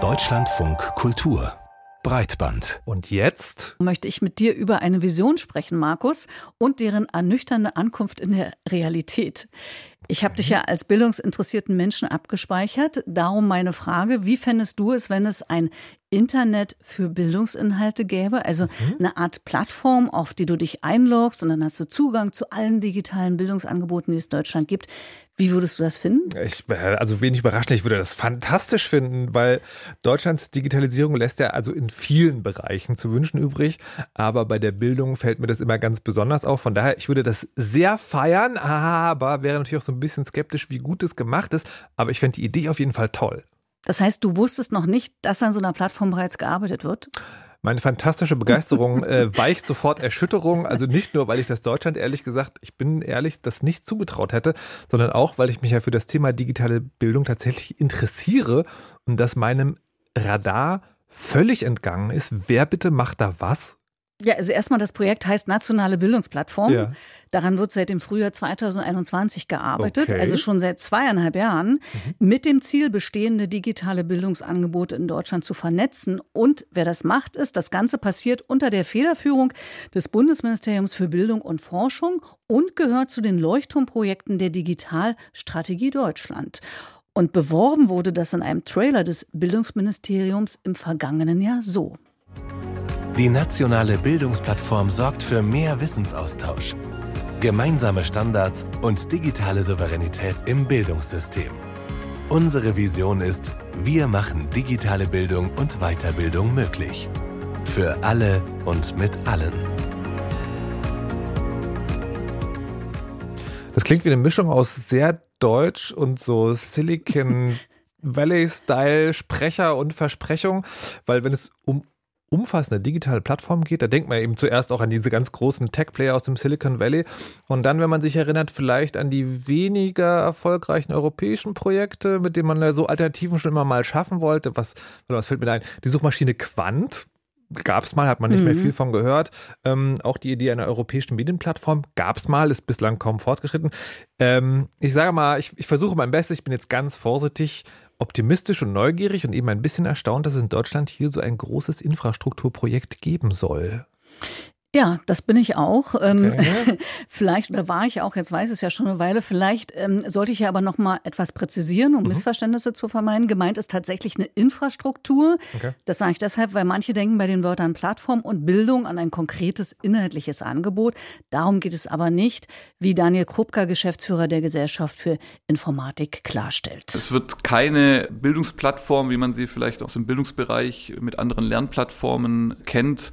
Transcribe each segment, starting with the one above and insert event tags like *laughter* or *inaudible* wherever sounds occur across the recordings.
Deutschlandfunk Kultur Breitband. Und jetzt möchte ich mit dir über eine Vision sprechen, Markus, und deren ernüchternde Ankunft in der Realität. Ich habe dich ja als bildungsinteressierten Menschen abgespeichert. Darum meine Frage, wie fändest du es, wenn es ein Internet für Bildungsinhalte gäbe? Also mhm. eine Art Plattform, auf die du dich einloggst und dann hast du Zugang zu allen digitalen Bildungsangeboten, die es in Deutschland gibt. Wie würdest du das finden? Ich, also wenig überraschend, ich würde das fantastisch finden, weil Deutschlands Digitalisierung lässt ja also in vielen Bereichen zu wünschen übrig, aber bei der Bildung fällt mir das immer ganz besonders auf. Von daher, ich würde das sehr feiern, *laughs* aber wäre natürlich auch so ein bisschen skeptisch, wie gut es gemacht ist. Aber ich fände die Idee auf jeden Fall toll. Das heißt, du wusstest noch nicht, dass an so einer Plattform bereits gearbeitet wird? Meine fantastische Begeisterung *laughs* äh, weicht sofort Erschütterung. Also nicht nur, weil ich das Deutschland ehrlich gesagt, ich bin ehrlich, das nicht zugetraut hätte, sondern auch, weil ich mich ja für das Thema digitale Bildung tatsächlich interessiere und das meinem Radar völlig entgangen ist. Wer bitte macht da was? Ja, also erstmal das Projekt heißt Nationale Bildungsplattform. Ja. Daran wird seit dem Frühjahr 2021 gearbeitet, okay. also schon seit zweieinhalb Jahren, mhm. mit dem Ziel, bestehende digitale Bildungsangebote in Deutschland zu vernetzen. Und wer das macht, ist, das Ganze passiert unter der Federführung des Bundesministeriums für Bildung und Forschung und gehört zu den Leuchtturmprojekten der Digitalstrategie Deutschland. Und beworben wurde das in einem Trailer des Bildungsministeriums im vergangenen Jahr so. Die nationale Bildungsplattform sorgt für mehr Wissensaustausch, gemeinsame Standards und digitale Souveränität im Bildungssystem. Unsere Vision ist, wir machen digitale Bildung und Weiterbildung möglich. Für alle und mit allen. Das klingt wie eine Mischung aus sehr deutsch und so Silicon Valley-Style Sprecher und Versprechung, weil wenn es um umfassende digitale Plattform geht, da denkt man eben zuerst auch an diese ganz großen Tech-Player aus dem Silicon Valley und dann, wenn man sich erinnert, vielleicht an die weniger erfolgreichen europäischen Projekte, mit denen man so Alternativen schon immer mal schaffen wollte. Was, was fällt mir ein? Die Suchmaschine Quant gab es mal, hat man nicht mhm. mehr viel von gehört. Ähm, auch die Idee einer europäischen Medienplattform gab es mal, ist bislang kaum fortgeschritten. Ähm, ich sage mal, ich, ich versuche mein Bestes, ich bin jetzt ganz vorsichtig optimistisch und neugierig und eben ein bisschen erstaunt, dass es in Deutschland hier so ein großes Infrastrukturprojekt geben soll. Ja, das bin ich auch. Ähm, okay. *laughs* vielleicht oder war ich auch. Jetzt weiß es ja schon eine Weile. Vielleicht ähm, sollte ich ja aber noch mal etwas präzisieren, um mhm. Missverständnisse zu vermeiden. Gemeint ist tatsächlich eine Infrastruktur. Okay. Das sage ich deshalb, weil manche denken bei den Wörtern Plattform und Bildung an ein konkretes inhaltliches Angebot. Darum geht es aber nicht, wie Daniel Krupka, Geschäftsführer der Gesellschaft für Informatik, klarstellt. Es wird keine Bildungsplattform, wie man sie vielleicht aus dem Bildungsbereich mit anderen Lernplattformen kennt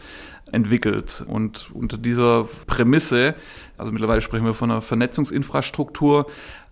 entwickelt. Und unter dieser Prämisse, also mittlerweile sprechen wir von einer Vernetzungsinfrastruktur,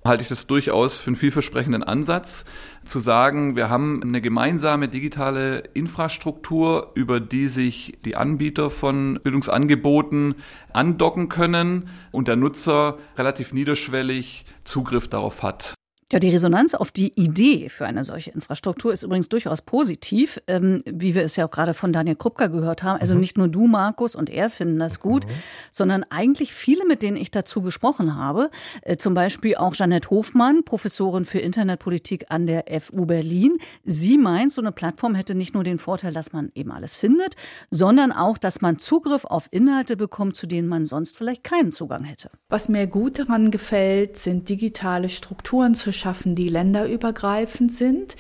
halte ich das durchaus für einen vielversprechenden Ansatz, zu sagen, wir haben eine gemeinsame digitale Infrastruktur, über die sich die Anbieter von Bildungsangeboten andocken können und der Nutzer relativ niederschwellig Zugriff darauf hat. Ja, die Resonanz auf die Idee für eine solche Infrastruktur ist übrigens durchaus positiv, ähm, wie wir es ja auch gerade von Daniel Krupka gehört haben. Also mhm. nicht nur du, Markus, und er finden das gut, mhm. sondern eigentlich viele, mit denen ich dazu gesprochen habe. Äh, zum Beispiel auch Janette Hofmann, Professorin für Internetpolitik an der FU Berlin. Sie meint, so eine Plattform hätte nicht nur den Vorteil, dass man eben alles findet, sondern auch, dass man Zugriff auf Inhalte bekommt, zu denen man sonst vielleicht keinen Zugang hätte. Was mir gut daran gefällt, sind digitale Strukturen zu schaffen, die länderübergreifend sind,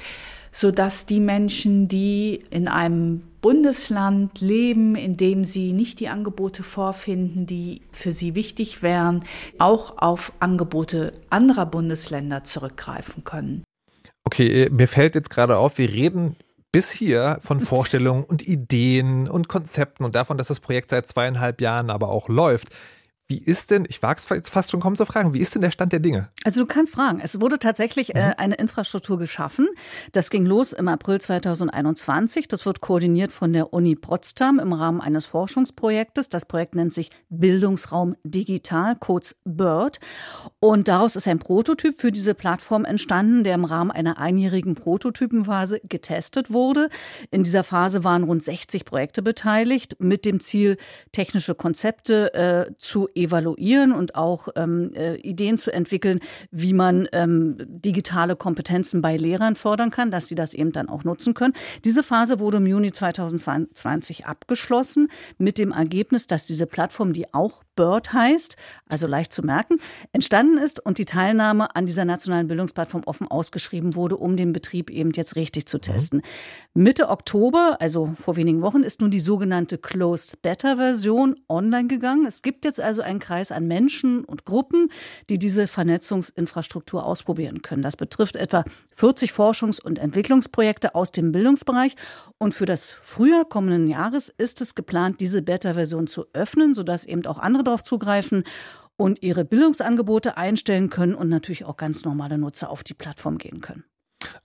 sodass die Menschen, die in einem Bundesland leben, in dem sie nicht die Angebote vorfinden, die für sie wichtig wären, auch auf Angebote anderer Bundesländer zurückgreifen können. Okay, mir fällt jetzt gerade auf, wir reden bis hier von *laughs* Vorstellungen und Ideen und Konzepten und davon, dass das Projekt seit zweieinhalb Jahren aber auch läuft. Wie ist denn, ich wage es jetzt fast schon kaum zu fragen, wie ist denn der Stand der Dinge? Also du kannst fragen. Es wurde tatsächlich äh, mhm. eine Infrastruktur geschaffen. Das ging los im April 2021. Das wird koordiniert von der Uni Potsdam im Rahmen eines Forschungsprojektes. Das Projekt nennt sich Bildungsraum Digital, kurz BIRD. Und daraus ist ein Prototyp für diese Plattform entstanden, der im Rahmen einer einjährigen Prototypenphase getestet wurde. In dieser Phase waren rund 60 Projekte beteiligt mit dem Ziel, technische Konzepte äh, zu evaluieren und auch ähm, äh, Ideen zu entwickeln, wie man ähm, digitale Kompetenzen bei Lehrern fördern kann, dass sie das eben dann auch nutzen können. Diese Phase wurde im Juni 2020 abgeschlossen mit dem Ergebnis, dass diese Plattform, die auch Bird heißt, also leicht zu merken, entstanden ist und die Teilnahme an dieser nationalen Bildungsplattform offen ausgeschrieben wurde, um den Betrieb eben jetzt richtig zu testen. Mhm. Mitte Oktober, also vor wenigen Wochen, ist nun die sogenannte Closed Beta Version online gegangen. Es gibt jetzt also einen Kreis an Menschen und Gruppen, die diese Vernetzungsinfrastruktur ausprobieren können. Das betrifft etwa 40 Forschungs- und Entwicklungsprojekte aus dem Bildungsbereich und für das Frühjahr kommenden Jahres ist es geplant, diese Beta-Version zu öffnen, sodass eben auch andere darauf zugreifen und ihre Bildungsangebote einstellen können und natürlich auch ganz normale Nutzer auf die Plattform gehen können.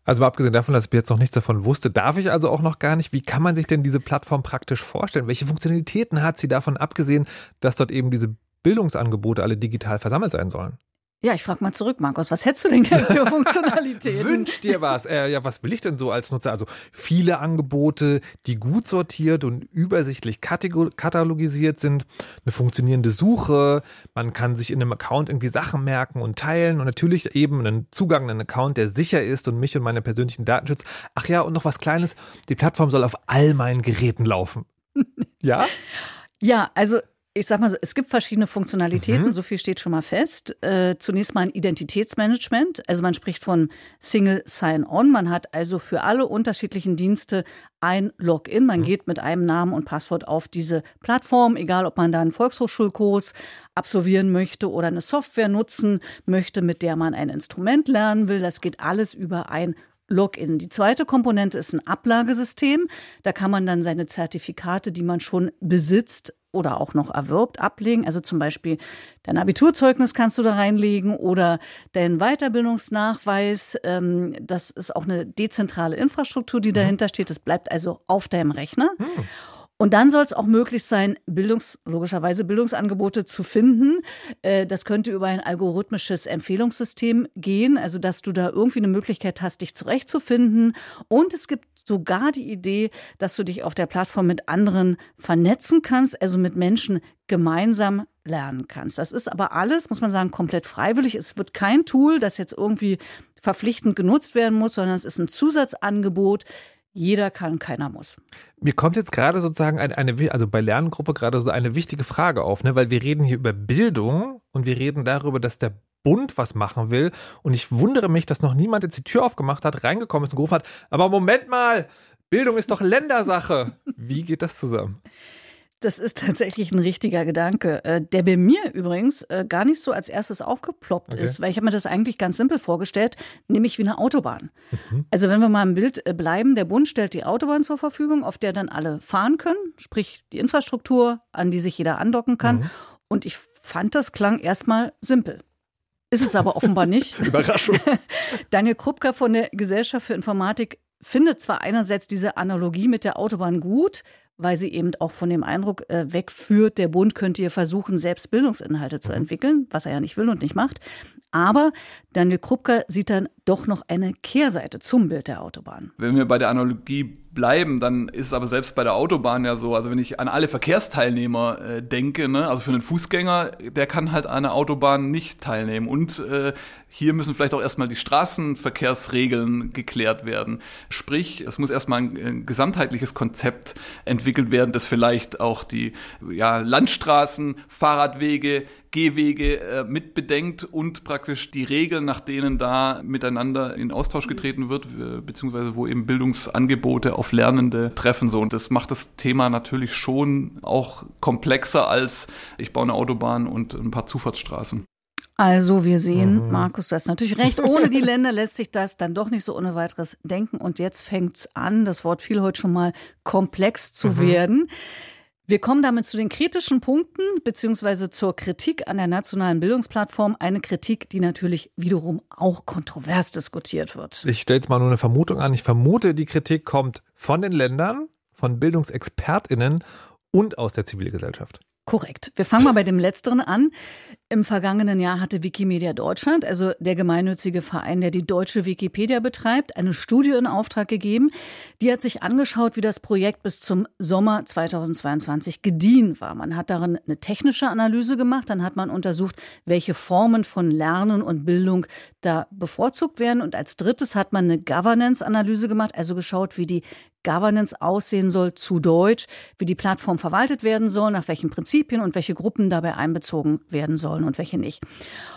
Also abgesehen davon, dass ich jetzt noch nichts davon wusste, darf ich also auch noch gar nicht. Wie kann man sich denn diese Plattform praktisch vorstellen? Welche Funktionalitäten hat sie davon abgesehen, dass dort eben diese Bildungsangebote alle digital versammelt sein sollen? Ja, ich frage mal zurück, Markus, was hättest du denn gerne für *laughs* Funktionalitäten? Wünsch dir was. Äh, ja, was will ich denn so als Nutzer? Also viele Angebote, die gut sortiert und übersichtlich katalogisiert sind, eine funktionierende Suche, man kann sich in einem Account irgendwie Sachen merken und teilen und natürlich eben einen Zugang, einen Account, der sicher ist und mich und meine persönlichen Daten schützt. Ach ja, und noch was Kleines, die Plattform soll auf all meinen Geräten laufen. *laughs* ja? Ja, also ich sag mal so, es gibt verschiedene Funktionalitäten, mhm. so viel steht schon mal fest. Äh, zunächst mal ein Identitätsmanagement, also man spricht von Single Sign-On. Man hat also für alle unterschiedlichen Dienste ein Login. Man mhm. geht mit einem Namen und Passwort auf diese Plattform, egal ob man da einen Volkshochschulkurs absolvieren möchte oder eine Software nutzen möchte, mit der man ein Instrument lernen will. Das geht alles über ein Login. Die zweite Komponente ist ein Ablagesystem. Da kann man dann seine Zertifikate, die man schon besitzt, oder auch noch erwirbt, ablegen. Also zum Beispiel dein Abiturzeugnis kannst du da reinlegen oder dein Weiterbildungsnachweis. Ähm, das ist auch eine dezentrale Infrastruktur, die mhm. dahinter steht. Das bleibt also auf deinem Rechner. Mhm. Und dann soll es auch möglich sein, Bildungs, logischerweise Bildungsangebote zu finden. Äh, das könnte über ein algorithmisches Empfehlungssystem gehen, also dass du da irgendwie eine Möglichkeit hast, dich zurechtzufinden. Und es gibt sogar die Idee, dass du dich auf der Plattform mit anderen vernetzen kannst, also mit Menschen gemeinsam lernen kannst. Das ist aber alles, muss man sagen, komplett freiwillig. Es wird kein Tool, das jetzt irgendwie verpflichtend genutzt werden muss, sondern es ist ein Zusatzangebot, jeder kann, keiner muss. Mir kommt jetzt gerade sozusagen eine, eine, also bei Lerngruppe gerade so eine wichtige Frage auf, ne? weil wir reden hier über Bildung und wir reden darüber, dass der Bund was machen will. Und ich wundere mich, dass noch niemand jetzt die Tür aufgemacht hat, reingekommen ist und gerufen hat, aber Moment mal, Bildung ist doch Ländersache. Wie geht das zusammen? Das ist tatsächlich ein richtiger Gedanke, äh, der bei mir übrigens äh, gar nicht so als erstes aufgeploppt okay. ist, weil ich habe mir das eigentlich ganz simpel vorgestellt, nämlich wie eine Autobahn. Mhm. Also wenn wir mal im Bild äh, bleiben, der Bund stellt die Autobahn zur Verfügung, auf der dann alle fahren können, sprich die Infrastruktur, an die sich jeder andocken kann. Mhm. Und ich fand, das klang erstmal simpel. Ist es aber offenbar *laughs* nicht. Überraschung. *laughs* Daniel Krupka von der Gesellschaft für Informatik findet zwar einerseits diese Analogie mit der Autobahn gut, weil sie eben auch von dem Eindruck äh, wegführt, der Bund könnte hier versuchen, selbst Bildungsinhalte zu mhm. entwickeln, was er ja nicht will und nicht macht. Aber Daniel Krupka sieht dann doch noch eine Kehrseite zum Bild der Autobahn. Wenn wir bei der Analogie bleiben, dann ist es aber selbst bei der Autobahn ja so, also wenn ich an alle Verkehrsteilnehmer äh, denke, ne, also für einen Fußgänger, der kann halt an der Autobahn nicht teilnehmen. Und äh, hier müssen vielleicht auch erstmal die Straßenverkehrsregeln geklärt werden. Sprich, es muss erstmal ein, ein gesamtheitliches Konzept entwickelt werden, das vielleicht auch die ja, Landstraßen, Fahrradwege, Gehwege äh, mitbedenkt und praktisch die Regeln, nach denen da miteinander in Austausch getreten wird, beziehungsweise wo eben Bildungsangebote auf Lernende treffen. So. Und das macht das Thema natürlich schon auch komplexer als ich baue eine Autobahn und ein paar Zufahrtsstraßen. Also wir sehen, mhm. Markus, du hast natürlich recht, ohne die Länder lässt sich das dann doch nicht so ohne weiteres denken. Und jetzt fängt's an, das Wort fiel heute schon mal, komplex zu mhm. werden. Wir kommen damit zu den kritischen Punkten beziehungsweise zur Kritik an der nationalen Bildungsplattform. Eine Kritik, die natürlich wiederum auch kontrovers diskutiert wird. Ich stelle jetzt mal nur eine Vermutung an. Ich vermute, die Kritik kommt von den Ländern, von Bildungsexpertinnen und aus der Zivilgesellschaft. Korrekt. Wir fangen mal bei dem Letzteren an. Im vergangenen Jahr hatte Wikimedia Deutschland, also der gemeinnützige Verein, der die deutsche Wikipedia betreibt, eine Studie in Auftrag gegeben. Die hat sich angeschaut, wie das Projekt bis zum Sommer 2022 gediehen war. Man hat darin eine technische Analyse gemacht, dann hat man untersucht, welche Formen von Lernen und Bildung da bevorzugt werden. Und als drittes hat man eine Governance-Analyse gemacht, also geschaut, wie die Governance aussehen soll, zu Deutsch, wie die Plattform verwaltet werden soll, nach welchen Prinzipien und welche Gruppen dabei einbezogen werden sollen und welche nicht.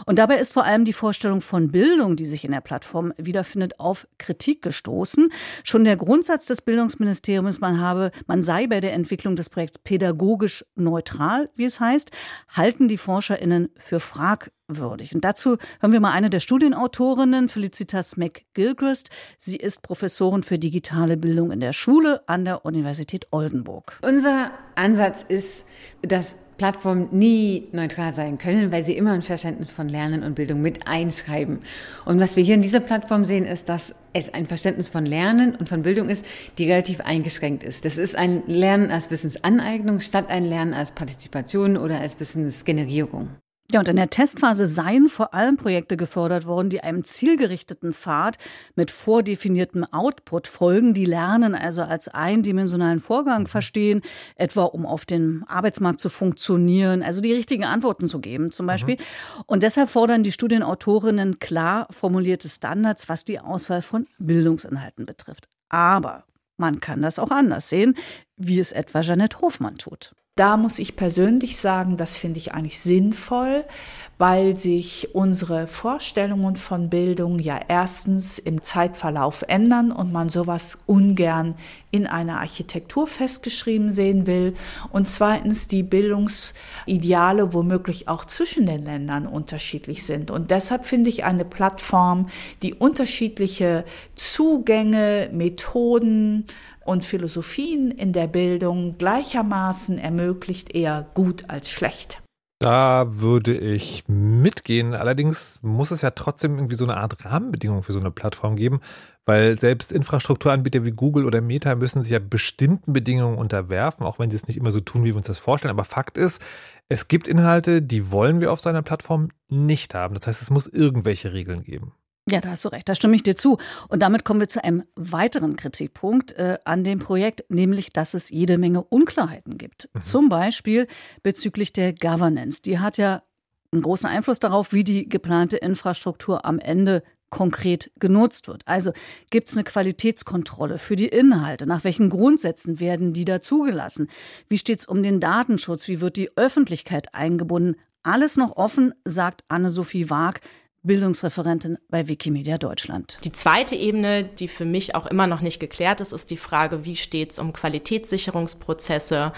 Und dabei ist vor allem die Vorstellung von Bildung, die sich in der Plattform wiederfindet, auf Kritik gestoßen. Schon der Grundsatz des Bildungsministeriums, man habe, man sei bei der Entwicklung des Projekts pädagogisch neutral, wie es heißt, halten die ForscherInnen für fragwürdig würdig. Und dazu hören wir mal eine der Studienautorinnen, Felicitas McGilchrist. Sie ist Professorin für digitale Bildung in der Schule an der Universität Oldenburg. Unser Ansatz ist, dass Plattformen nie neutral sein können, weil sie immer ein Verständnis von Lernen und Bildung mit einschreiben. Und was wir hier in dieser Plattform sehen, ist, dass es ein Verständnis von Lernen und von Bildung ist, die relativ eingeschränkt ist. Das ist ein Lernen als Wissensaneignung statt ein Lernen als Partizipation oder als Wissensgenerierung. Ja, und in der Testphase seien vor allem Projekte gefördert worden, die einem zielgerichteten Pfad mit vordefiniertem Output folgen, die Lernen also als eindimensionalen Vorgang verstehen, etwa um auf dem Arbeitsmarkt zu funktionieren, also die richtigen Antworten zu geben zum Beispiel. Mhm. Und deshalb fordern die Studienautorinnen klar formulierte Standards, was die Auswahl von Bildungsinhalten betrifft. Aber man kann das auch anders sehen, wie es etwa Janette Hofmann tut. Da muss ich persönlich sagen, das finde ich eigentlich sinnvoll, weil sich unsere Vorstellungen von Bildung ja erstens im Zeitverlauf ändern und man sowas ungern in einer Architektur festgeschrieben sehen will und zweitens die Bildungsideale womöglich auch zwischen den Ländern unterschiedlich sind. Und deshalb finde ich eine Plattform, die unterschiedliche Zugänge, Methoden, und Philosophien in der Bildung gleichermaßen ermöglicht, eher gut als schlecht. Da würde ich mitgehen. Allerdings muss es ja trotzdem irgendwie so eine Art Rahmenbedingung für so eine Plattform geben, weil selbst Infrastrukturanbieter wie Google oder Meta müssen sich ja bestimmten Bedingungen unterwerfen, auch wenn sie es nicht immer so tun, wie wir uns das vorstellen. Aber Fakt ist, es gibt Inhalte, die wollen wir auf seiner Plattform nicht haben. Das heißt, es muss irgendwelche Regeln geben. Ja, da hast du recht, da stimme ich dir zu. Und damit kommen wir zu einem weiteren Kritikpunkt äh, an dem Projekt, nämlich, dass es jede Menge Unklarheiten gibt. Mhm. Zum Beispiel bezüglich der Governance. Die hat ja einen großen Einfluss darauf, wie die geplante Infrastruktur am Ende konkret genutzt wird. Also gibt es eine Qualitätskontrolle für die Inhalte? Nach welchen Grundsätzen werden die da zugelassen? Wie steht es um den Datenschutz? Wie wird die Öffentlichkeit eingebunden? Alles noch offen, sagt Anne-Sophie Waag, Bildungsreferentin bei Wikimedia Deutschland. Die zweite Ebene, die für mich auch immer noch nicht geklärt ist, ist die Frage, wie steht es um Qualitätssicherungsprozesse?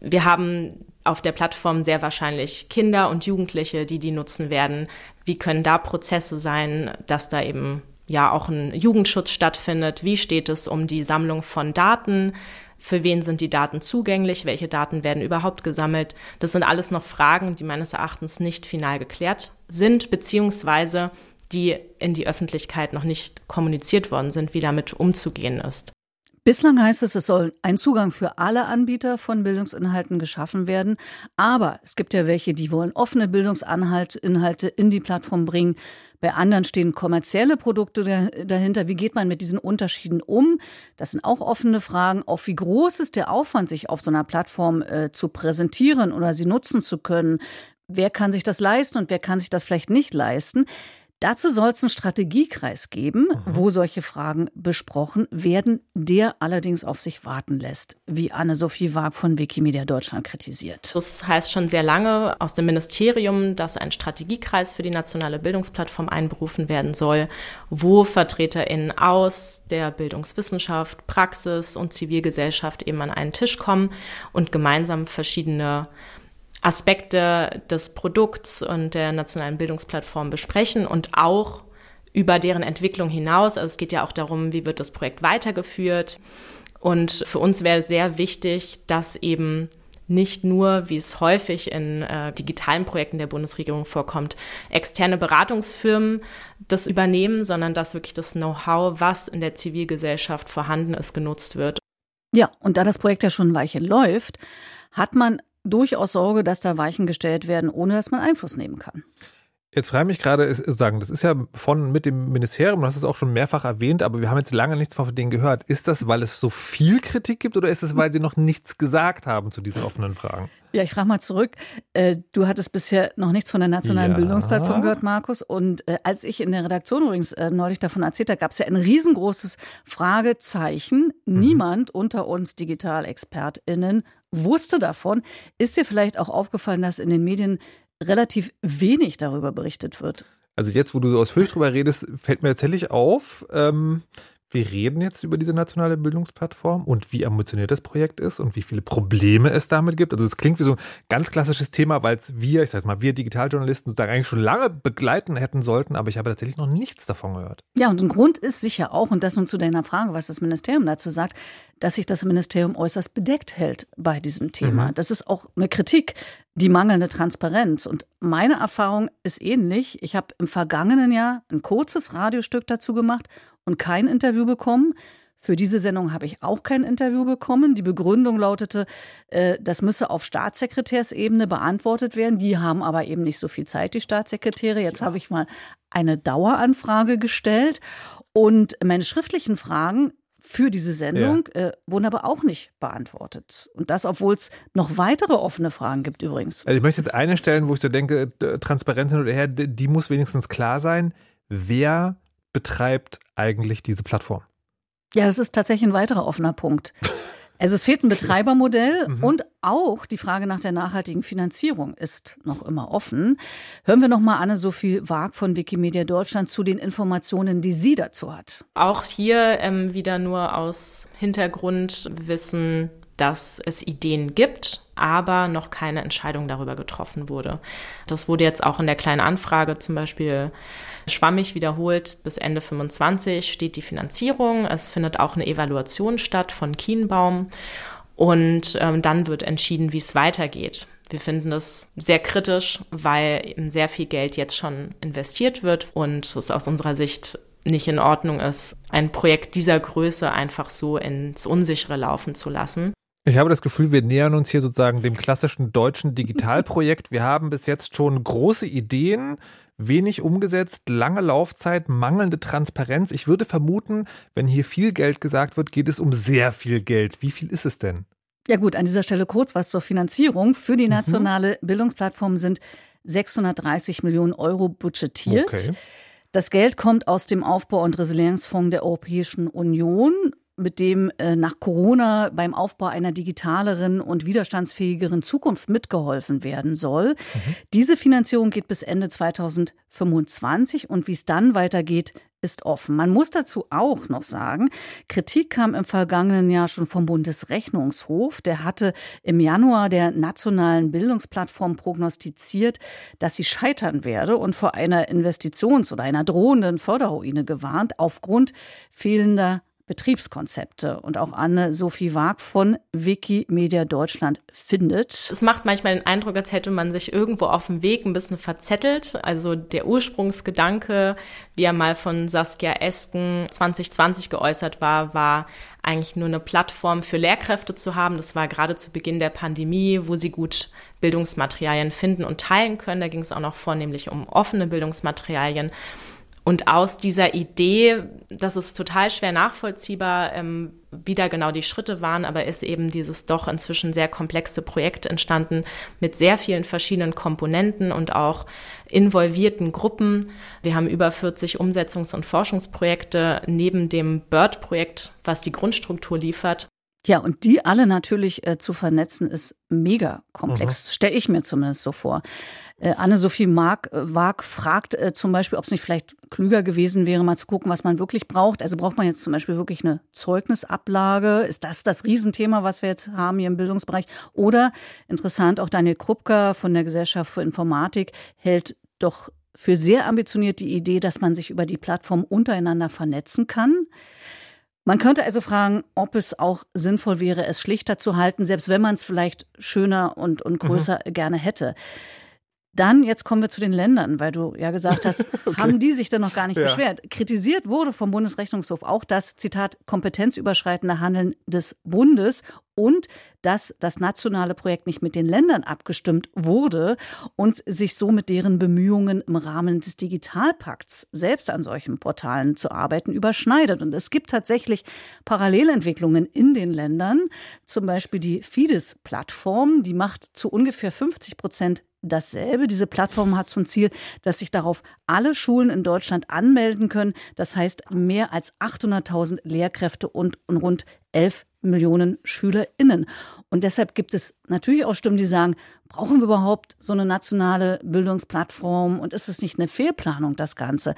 Wir haben auf der Plattform sehr wahrscheinlich Kinder und Jugendliche, die die nutzen werden. Wie können da Prozesse sein, dass da eben ja auch ein Jugendschutz stattfindet? Wie steht es um die Sammlung von Daten? Für wen sind die Daten zugänglich? Welche Daten werden überhaupt gesammelt? Das sind alles noch Fragen, die meines Erachtens nicht final geklärt sind, beziehungsweise die in die Öffentlichkeit noch nicht kommuniziert worden sind, wie damit umzugehen ist. Bislang heißt es, es soll ein Zugang für alle Anbieter von Bildungsinhalten geschaffen werden. Aber es gibt ja welche, die wollen offene Bildungsinhalte in die Plattform bringen. Bei anderen stehen kommerzielle Produkte dahinter. Wie geht man mit diesen Unterschieden um? Das sind auch offene Fragen. Auch wie groß ist der Aufwand, sich auf so einer Plattform äh, zu präsentieren oder sie nutzen zu können? Wer kann sich das leisten und wer kann sich das vielleicht nicht leisten? Dazu soll es einen Strategiekreis geben, mhm. wo solche Fragen besprochen werden, der allerdings auf sich warten lässt, wie Anne-Sophie Waag von Wikimedia Deutschland kritisiert. Das heißt schon sehr lange aus dem Ministerium, dass ein Strategiekreis für die nationale Bildungsplattform einberufen werden soll, wo VertreterInnen aus der Bildungswissenschaft, Praxis und Zivilgesellschaft eben an einen Tisch kommen und gemeinsam verschiedene Aspekte des Produkts und der nationalen Bildungsplattform besprechen und auch über deren Entwicklung hinaus. Also es geht ja auch darum, wie wird das Projekt weitergeführt. Und für uns wäre sehr wichtig, dass eben nicht nur, wie es häufig in äh, digitalen Projekten der Bundesregierung vorkommt, externe Beratungsfirmen das übernehmen, sondern dass wirklich das Know-how, was in der Zivilgesellschaft vorhanden ist, genutzt wird. Ja, und da das Projekt ja schon ein Weilchen läuft, hat man durchaus Sorge, dass da Weichen gestellt werden, ohne dass man Einfluss nehmen kann. Jetzt frage ich mich gerade, ist, sagen, das ist ja von mit dem Ministerium, das ist auch schon mehrfach erwähnt, aber wir haben jetzt lange nichts von denen gehört. Ist das, weil es so viel Kritik gibt oder ist es, weil sie noch nichts gesagt haben zu diesen offenen Fragen? Ja, ich frage mal zurück. Äh, du hattest bisher noch nichts von der Nationalen ja. Bildungsplattform gehört, Markus. Und äh, als ich in der Redaktion übrigens äh, neulich davon erzählt habe, gab es ja ein riesengroßes Fragezeichen. Mhm. Niemand unter uns DigitalexpertInnen wusste davon. Ist dir vielleicht auch aufgefallen, dass in den Medien relativ wenig darüber berichtet wird. Also jetzt, wo du so ausführlich drüber redest, fällt mir tatsächlich auf, ähm, wir reden jetzt über diese nationale Bildungsplattform und wie ambitioniert das Projekt ist und wie viele Probleme es damit gibt. Also es klingt wie so ein ganz klassisches Thema, weil es wir, ich sag mal, wir Digitaljournalisten sozusagen eigentlich schon lange begleiten hätten sollten, aber ich habe tatsächlich noch nichts davon gehört. Ja, und ein Grund ist sicher auch, und das nun zu deiner Frage, was das Ministerium dazu sagt, dass sich das Ministerium äußerst bedeckt hält bei diesem Thema. Mhm. Das ist auch eine Kritik, die mangelnde Transparenz. Und meine Erfahrung ist ähnlich. Ich habe im vergangenen Jahr ein kurzes Radiostück dazu gemacht und kein Interview bekommen. Für diese Sendung habe ich auch kein Interview bekommen. Die Begründung lautete, äh, das müsse auf Staatssekretärsebene beantwortet werden. Die haben aber eben nicht so viel Zeit, die Staatssekretäre. Jetzt ja. habe ich mal eine Daueranfrage gestellt. Und meine schriftlichen Fragen für diese Sendung ja. äh, wurden aber auch nicht beantwortet. Und das, obwohl es noch weitere offene Fragen gibt übrigens. Also ich möchte jetzt eine stellen, wo ich so denke, Transparenz hin oder her, die muss wenigstens klar sein. Wer betreibt eigentlich diese Plattform? Ja, das ist tatsächlich ein weiterer offener Punkt. *laughs* Also es fehlt ein Betreibermodell mhm. und auch die Frage nach der nachhaltigen Finanzierung ist noch immer offen. Hören wir noch mal Anne-Sophie Wag von Wikimedia Deutschland zu den Informationen, die sie dazu hat. Auch hier ähm, wieder nur aus Hintergrundwissen, dass es Ideen gibt, aber noch keine Entscheidung darüber getroffen wurde. Das wurde jetzt auch in der kleinen Anfrage zum Beispiel schwammig wiederholt. Bis Ende 25 steht die Finanzierung. Es findet auch eine Evaluation statt von Kienbaum. Und ähm, dann wird entschieden, wie es weitergeht. Wir finden das sehr kritisch, weil sehr viel Geld jetzt schon investiert wird und es aus unserer Sicht nicht in Ordnung ist, ein Projekt dieser Größe einfach so ins Unsichere laufen zu lassen. Ich habe das Gefühl, wir nähern uns hier sozusagen dem klassischen deutschen Digitalprojekt. Wir haben bis jetzt schon große Ideen, wenig umgesetzt, lange Laufzeit, mangelnde Transparenz. Ich würde vermuten, wenn hier viel Geld gesagt wird, geht es um sehr viel Geld. Wie viel ist es denn? Ja gut, an dieser Stelle kurz was zur Finanzierung. Für die mhm. nationale mhm. Bildungsplattform sind 630 Millionen Euro budgetiert. Okay. Das Geld kommt aus dem Aufbau- und Resilienzfonds der Europäischen Union mit dem äh, nach Corona beim Aufbau einer digitaleren und widerstandsfähigeren Zukunft mitgeholfen werden soll. Mhm. Diese Finanzierung geht bis Ende 2025 und wie es dann weitergeht, ist offen. Man muss dazu auch noch sagen, Kritik kam im vergangenen Jahr schon vom Bundesrechnungshof. Der hatte im Januar der nationalen Bildungsplattform prognostiziert, dass sie scheitern werde und vor einer Investitions- oder einer drohenden Förderruine gewarnt aufgrund fehlender Betriebskonzepte. Und auch Anne-Sophie Wag von Wikimedia Deutschland findet. Es macht manchmal den Eindruck, als hätte man sich irgendwo auf dem Weg ein bisschen verzettelt. Also der Ursprungsgedanke, wie er mal von Saskia Esken 2020 geäußert war, war eigentlich nur eine Plattform für Lehrkräfte zu haben. Das war gerade zu Beginn der Pandemie, wo sie gut Bildungsmaterialien finden und teilen können. Da ging es auch noch vornehmlich um offene Bildungsmaterialien. Und aus dieser Idee, das ist total schwer nachvollziehbar, ähm, wie da genau die Schritte waren, aber ist eben dieses doch inzwischen sehr komplexe Projekt entstanden mit sehr vielen verschiedenen Komponenten und auch involvierten Gruppen. Wir haben über 40 Umsetzungs- und Forschungsprojekte neben dem BIRD-Projekt, was die Grundstruktur liefert. Ja, und die alle natürlich äh, zu vernetzen, ist mega komplex, mhm. stelle ich mir zumindest so vor. Äh, Anne-Sophie Mark, äh, Wag fragt äh, zum Beispiel, ob es nicht vielleicht klüger gewesen wäre, mal zu gucken, was man wirklich braucht. Also braucht man jetzt zum Beispiel wirklich eine Zeugnisablage? Ist das das Riesenthema, was wir jetzt haben hier im Bildungsbereich? Oder interessant, auch Daniel Krupka von der Gesellschaft für Informatik hält doch für sehr ambitioniert die Idee, dass man sich über die Plattform untereinander vernetzen kann. Man könnte also fragen, ob es auch sinnvoll wäre, es schlichter zu halten, selbst wenn man es vielleicht schöner und, und mhm. größer mhm. gerne hätte. Dann, jetzt kommen wir zu den Ländern, weil du ja gesagt hast, *laughs* okay. haben die sich denn noch gar nicht ja. beschwert? Kritisiert wurde vom Bundesrechnungshof auch das, Zitat, kompetenzüberschreitende Handeln des Bundes und dass das nationale Projekt nicht mit den Ländern abgestimmt wurde und sich so mit deren Bemühungen im Rahmen des Digitalpakts selbst an solchen Portalen zu arbeiten überschneidet. Und es gibt tatsächlich Parallelentwicklungen in den Ländern, zum Beispiel die Fides-Plattform, die macht zu ungefähr 50 Prozent dasselbe. Diese Plattform hat zum Ziel, dass sich darauf alle Schulen in Deutschland anmelden können. Das heißt, mehr als 800.000 Lehrkräfte und rund 11 Millionen SchülerInnen. Und deshalb gibt es natürlich auch Stimmen, die sagen, brauchen wir überhaupt so eine nationale Bildungsplattform und ist es nicht eine Fehlplanung, das Ganze?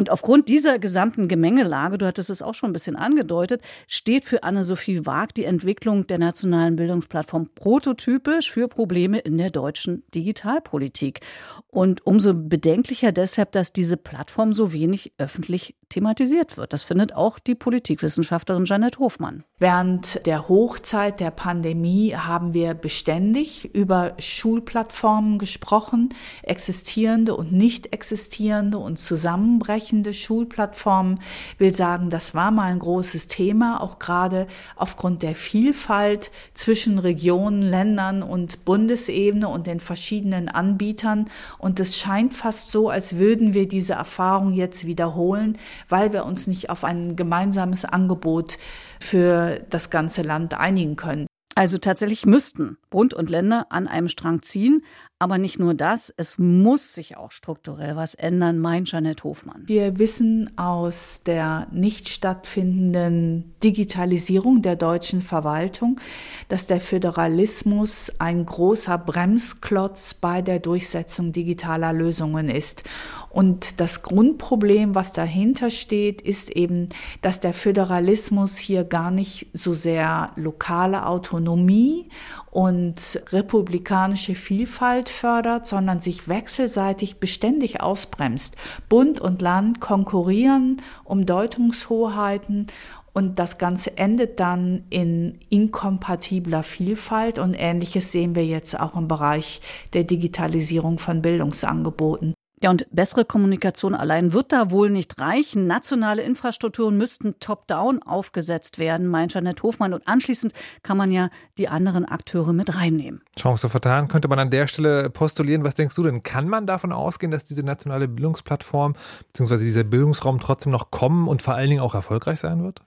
Und aufgrund dieser gesamten Gemengelage, du hattest es auch schon ein bisschen angedeutet, steht für Anne-Sophie Waag die Entwicklung der nationalen Bildungsplattform prototypisch für Probleme in der deutschen Digitalpolitik. Und umso bedenklicher deshalb, dass diese Plattform so wenig öffentlich thematisiert wird. Das findet auch die Politikwissenschaftlerin Janet Hofmann. Während der Hochzeit der Pandemie haben wir beständig über Schulplattformen gesprochen, existierende und nicht existierende und zusammenbrechende Schulplattformen. Ich will sagen, das war mal ein großes Thema, auch gerade aufgrund der Vielfalt zwischen Regionen, Ländern und Bundesebene und den verschiedenen Anbietern. Und es scheint fast so, als würden wir diese Erfahrung jetzt wiederholen, weil wir uns nicht auf ein gemeinsames Angebot für das ganze Land einigen können. Also tatsächlich müssten Bund und Länder an einem Strang ziehen. Aber nicht nur das, es muss sich auch strukturell was ändern, meint Janet Hofmann. Wir wissen aus der nicht stattfindenden Digitalisierung der deutschen Verwaltung, dass der Föderalismus ein großer Bremsklotz bei der Durchsetzung digitaler Lösungen ist. Und das Grundproblem, was dahinter steht, ist eben, dass der Föderalismus hier gar nicht so sehr lokale Autonomie und republikanische Vielfalt fördert, sondern sich wechselseitig beständig ausbremst. Bund und Land konkurrieren um Deutungshoheiten und das Ganze endet dann in inkompatibler Vielfalt und ähnliches sehen wir jetzt auch im Bereich der Digitalisierung von Bildungsangeboten. Ja, und bessere Kommunikation allein wird da wohl nicht reichen. Nationale Infrastrukturen müssten top-down aufgesetzt werden, meint Janet Hofmann. Und anschließend kann man ja die anderen Akteure mit reinnehmen. Chance vertan, könnte man an der Stelle postulieren. Was denkst du denn? Kann man davon ausgehen, dass diese nationale Bildungsplattform bzw. dieser Bildungsraum trotzdem noch kommen und vor allen Dingen auch erfolgreich sein wird?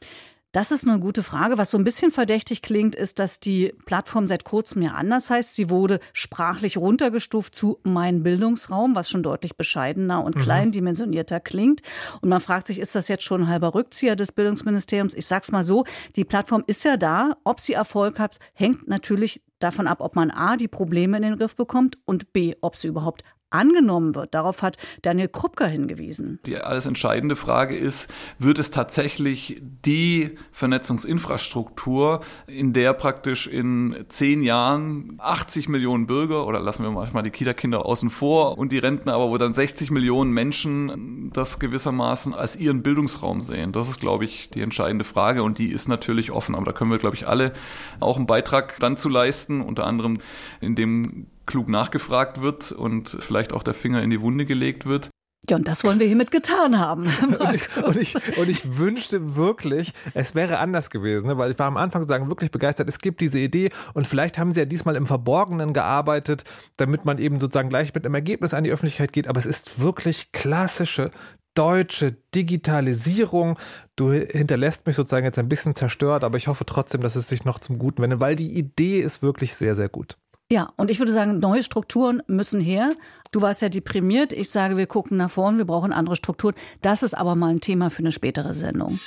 Das ist eine gute Frage. Was so ein bisschen verdächtig klingt, ist, dass die Plattform seit kurzem ja anders heißt. Sie wurde sprachlich runtergestuft zu Mein Bildungsraum, was schon deutlich bescheidener und mhm. kleindimensionierter klingt. Und man fragt sich, ist das jetzt schon ein halber Rückzieher des Bildungsministeriums? Ich sag's mal so, die Plattform ist ja da. Ob sie Erfolg hat, hängt natürlich davon ab, ob man A, die Probleme in den Griff bekommt und B, ob sie überhaupt angenommen wird. Darauf hat Daniel Krupker hingewiesen. Die alles entscheidende Frage ist, wird es tatsächlich die Vernetzungsinfrastruktur, in der praktisch in zehn Jahren 80 Millionen Bürger oder lassen wir manchmal die Kita-Kinder außen vor und die Rentner, aber wo dann 60 Millionen Menschen das gewissermaßen als ihren Bildungsraum sehen. Das ist, glaube ich, die entscheidende Frage und die ist natürlich offen. Aber da können wir, glaube ich, alle auch einen Beitrag dann zu leisten, unter anderem in dem klug nachgefragt wird und vielleicht auch der Finger in die Wunde gelegt wird. Ja, und das wollen wir hiermit getan haben. *laughs* und, ich, und, ich, und, ich, wünschte wirklich, es wäre anders gewesen, ne? weil ich war am Anfang sagen wirklich begeistert. Es gibt diese Idee und vielleicht haben sie ja diesmal im Verborgenen gearbeitet, damit man eben sozusagen gleich mit einem Ergebnis an die Öffentlichkeit geht. Aber es ist wirklich klassische deutsche Digitalisierung. Du hinterlässt mich sozusagen jetzt ein bisschen zerstört, aber ich hoffe trotzdem, dass es sich noch zum Guten wendet, weil die Idee ist wirklich sehr, sehr gut. Ja, und ich würde sagen, neue Strukturen müssen her. Du warst ja deprimiert. Ich sage, wir gucken nach vorn, wir brauchen andere Strukturen. Das ist aber mal ein Thema für eine spätere Sendung.